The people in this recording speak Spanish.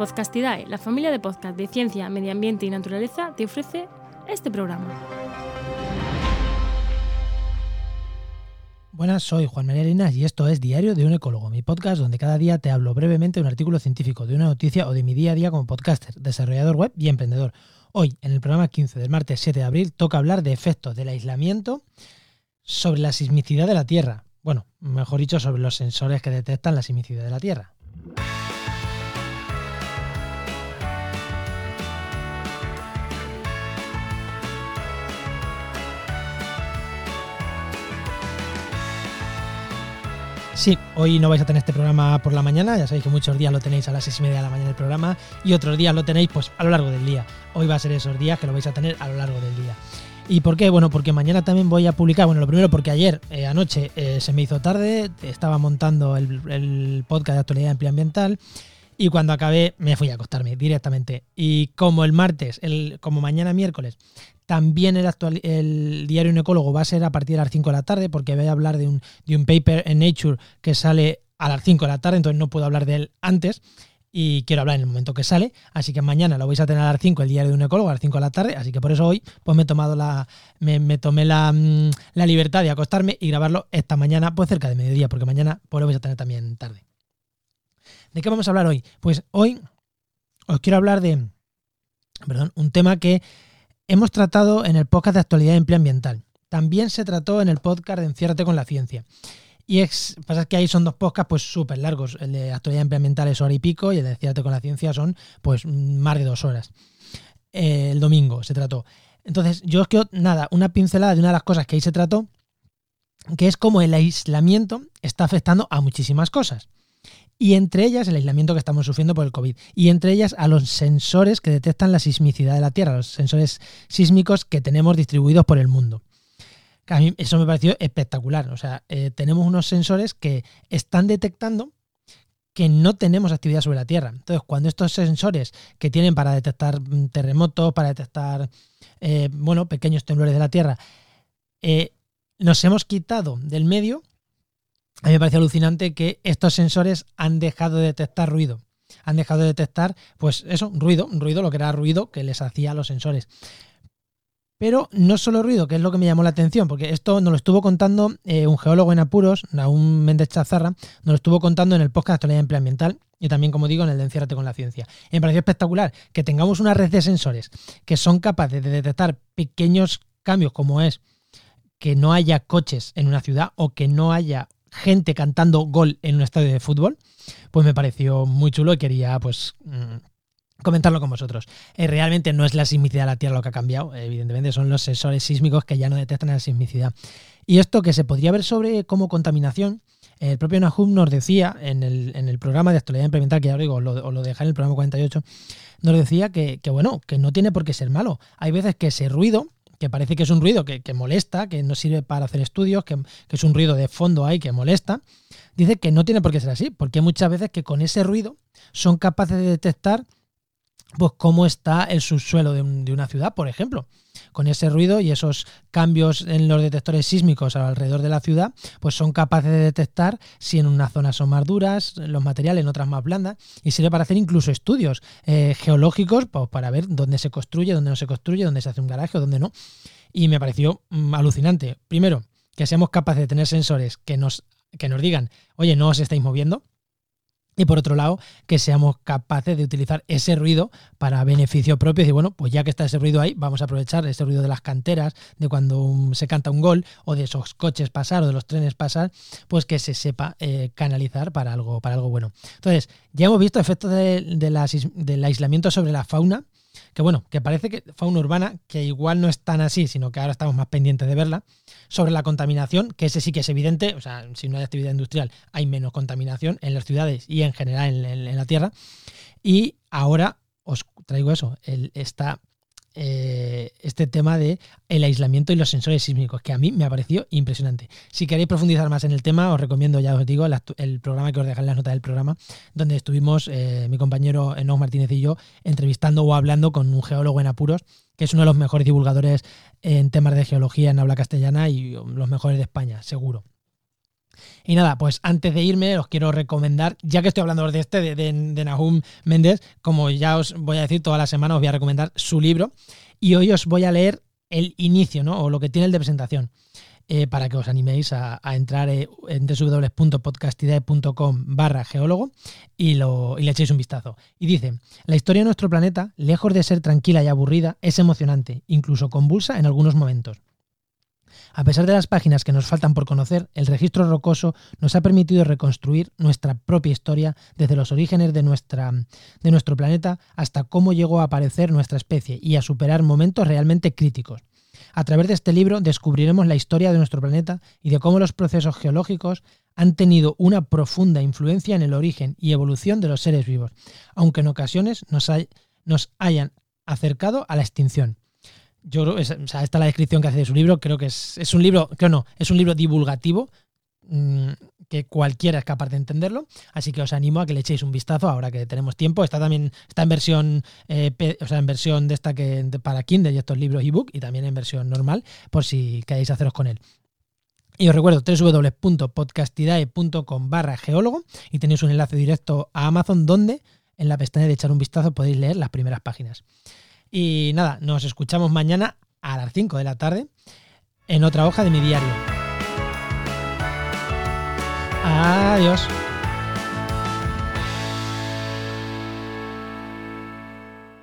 Podcastidae, la familia de podcast de ciencia, medio ambiente y naturaleza, te ofrece este programa. Buenas, soy Juan María Linas y esto es Diario de un Ecólogo, mi podcast donde cada día te hablo brevemente de un artículo científico, de una noticia o de mi día a día como podcaster, desarrollador web y emprendedor. Hoy, en el programa 15 del martes 7 de abril, toca hablar de efectos del aislamiento sobre la sismicidad de la Tierra. Bueno, mejor dicho, sobre los sensores que detectan la sismicidad de la Tierra. Sí, hoy no vais a tener este programa por la mañana, ya sabéis que muchos días lo tenéis a las seis y media de la mañana el programa y otros días lo tenéis pues a lo largo del día. Hoy va a ser esos días que lo vais a tener a lo largo del día. ¿Y por qué? Bueno, porque mañana también voy a publicar, bueno, lo primero porque ayer, eh, anoche, eh, se me hizo tarde, estaba montando el, podcast de actualidad ambiental y cuando acabé me fui a acostarme directamente. Y como el martes, el, como mañana miércoles, también el, actual, el diario Necólogo va a ser a partir de las 5 de la tarde, porque voy a hablar de un, de un paper en Nature que sale a las 5 de la tarde, entonces no puedo hablar de él antes y quiero hablar en el momento que sale, así que mañana lo vais a tener a las 5, el diario de un ecólogo a las 5 de la tarde, así que por eso hoy pues me he tomado la me, me tomé la, mm, la, libertad de acostarme y grabarlo esta mañana pues cerca de mediodía, porque mañana pues lo vais a tener también tarde. ¿De qué vamos a hablar hoy? Pues hoy os quiero hablar de perdón, un tema que hemos tratado en el podcast de actualidad y empleo ambiental. También se trató en el podcast de Enciérrate con la ciencia. Y es, pasa que ahí son dos podcasts pues súper largos. El de actualidad ambiental es hora y pico y el de Enciérrate con la ciencia son pues más de dos horas. Eh, el domingo se trató. Entonces, yo os quiero, nada, una pincelada de una de las cosas que ahí se trató, que es cómo el aislamiento está afectando a muchísimas cosas y entre ellas el aislamiento que estamos sufriendo por el COVID, y entre ellas a los sensores que detectan la sismicidad de la Tierra, los sensores sísmicos que tenemos distribuidos por el mundo. A mí eso me pareció espectacular. O sea, eh, tenemos unos sensores que están detectando que no tenemos actividad sobre la Tierra. Entonces, cuando estos sensores que tienen para detectar mm, terremotos, para detectar, eh, bueno, pequeños temblores de la Tierra, eh, nos hemos quitado del medio, a mí me parece alucinante que estos sensores han dejado de detectar ruido. Han dejado de detectar, pues eso, ruido, ruido, lo que era ruido que les hacía a los sensores. Pero no solo ruido, que es lo que me llamó la atención, porque esto nos lo estuvo contando eh, un geólogo en apuros, un Méndez Chazarra, nos lo estuvo contando en el podcast de Actualidad Ambiental y también, como digo, en el de Enciérrate con la Ciencia. Y me pareció espectacular que tengamos una red de sensores que son capaces de detectar pequeños cambios, como es que no haya coches en una ciudad o que no haya gente cantando gol en un estadio de fútbol, pues me pareció muy chulo y quería pues mm, comentarlo con vosotros. Eh, realmente no es la sismicidad de la Tierra lo que ha cambiado, evidentemente son los sensores sísmicos que ya no detectan la sismicidad. Y esto que se podría ver sobre como contaminación, el propio Nahum nos decía en el, en el programa de actualidad implemental, que ya os digo, lo, os lo dejé en el programa 48, nos decía que, que, bueno, que no tiene por qué ser malo. Hay veces que ese ruido que parece que es un ruido que, molesta, que no sirve para hacer estudios, que, que, es un ruido de fondo ahí que molesta, dice que no tiene por qué ser así, porque muchas veces que con ese ruido son capaces de detectar pues cómo está el subsuelo de, un, de, una ciudad, por ejemplo. Con ese ruido y esos cambios en los detectores sísmicos alrededor de la ciudad, pues son capaces de detectar si en una zona son más duras, los materiales, en otras más blandas, y sirve para hacer incluso estudios eh, geológicos pues, para ver dónde se construye, dónde no se construye, dónde se hace un garaje o dónde no. Y me pareció mmm, alucinante. Primero, que seamos capaces de tener sensores que nos, que nos digan, oye, no os estáis moviendo, y por otro lado, que seamos capaces de utilizar ese ruido para beneficio propio. Y bueno, pues ya que está ese ruido ahí, vamos a aprovechar ese ruido de las canteras, de cuando se canta un gol, o de esos coches pasar, o de los trenes pasar, pues que se sepa eh, canalizar para algo, para algo bueno. Entonces, ya hemos visto efectos de, de del aislamiento sobre la fauna, que bueno, que parece que fauna urbana, que igual no es tan así, sino que ahora estamos más pendientes de verla, sobre la contaminación, que ese sí que es evidente, o sea, si no hay actividad industrial hay menos contaminación en las ciudades y en general en, la tierra. Y ahora os traigo eso, el, esta eh, este tema de el aislamiento y los sensores sísmicos, que a mí me ha parecido impresionante. Si queréis profundizar más en el tema, os recomiendo, ya os digo, el, programa que os dejaré en las notas del programa, donde estuvimos eh, mi compañero Enoch Martínez y yo entrevistando o hablando con un geólogo en apuros, que es uno de los mejores divulgadores en temas de geología en habla castellana y los mejores de España, seguro. Y nada, pues antes de irme os quiero recomendar, ya que estoy hablando de este, de, de, Nahum Méndez, como ya os voy a decir toda la semana, os voy a recomendar su libro. Y hoy os voy a leer el inicio, ¿no? O lo que tiene el de presentación. Eh, para que os animéis a, entrar eh, en www.podcastidae.com barra geólogo y, y le echéis un vistazo. Y dice, la historia de nuestro planeta, lejos de ser tranquila y aburrida, es emocionante, incluso convulsa en algunos momentos. A pesar de las páginas que nos faltan por conocer, el registro rocoso nos ha permitido reconstruir nuestra propia historia desde los orígenes de, nuestro planeta hasta cómo llegó a aparecer nuestra especie y a superar momentos realmente críticos. A través de este libro descubriremos la historia de nuestro planeta y de cómo los procesos geológicos han tenido una profunda influencia en el origen y evolución de los seres vivos, aunque en ocasiones nos hayan acercado a la extinción yo creo, sea, esta es la descripción que hace de su libro, creo que es, es un libro, creo no, es un libro divulgativo mmm, que cualquiera es capaz de entenderlo, así que os animo a que le echéis un vistazo ahora que tenemos tiempo. Está también está en versión, eh, o sea, en versión de esta que para Kindle y estos libros ebook y también en versión normal, por si queréis haceros con él. Y os recuerdo www.podcastidae.com barra geólogo y tenéis un enlace directo a Amazon donde en la pestaña de echar un vistazo podéis leer las primeras páginas. Y nada, nos escuchamos mañana a las 5 de la tarde en otra hoja de mi diario. Adiós.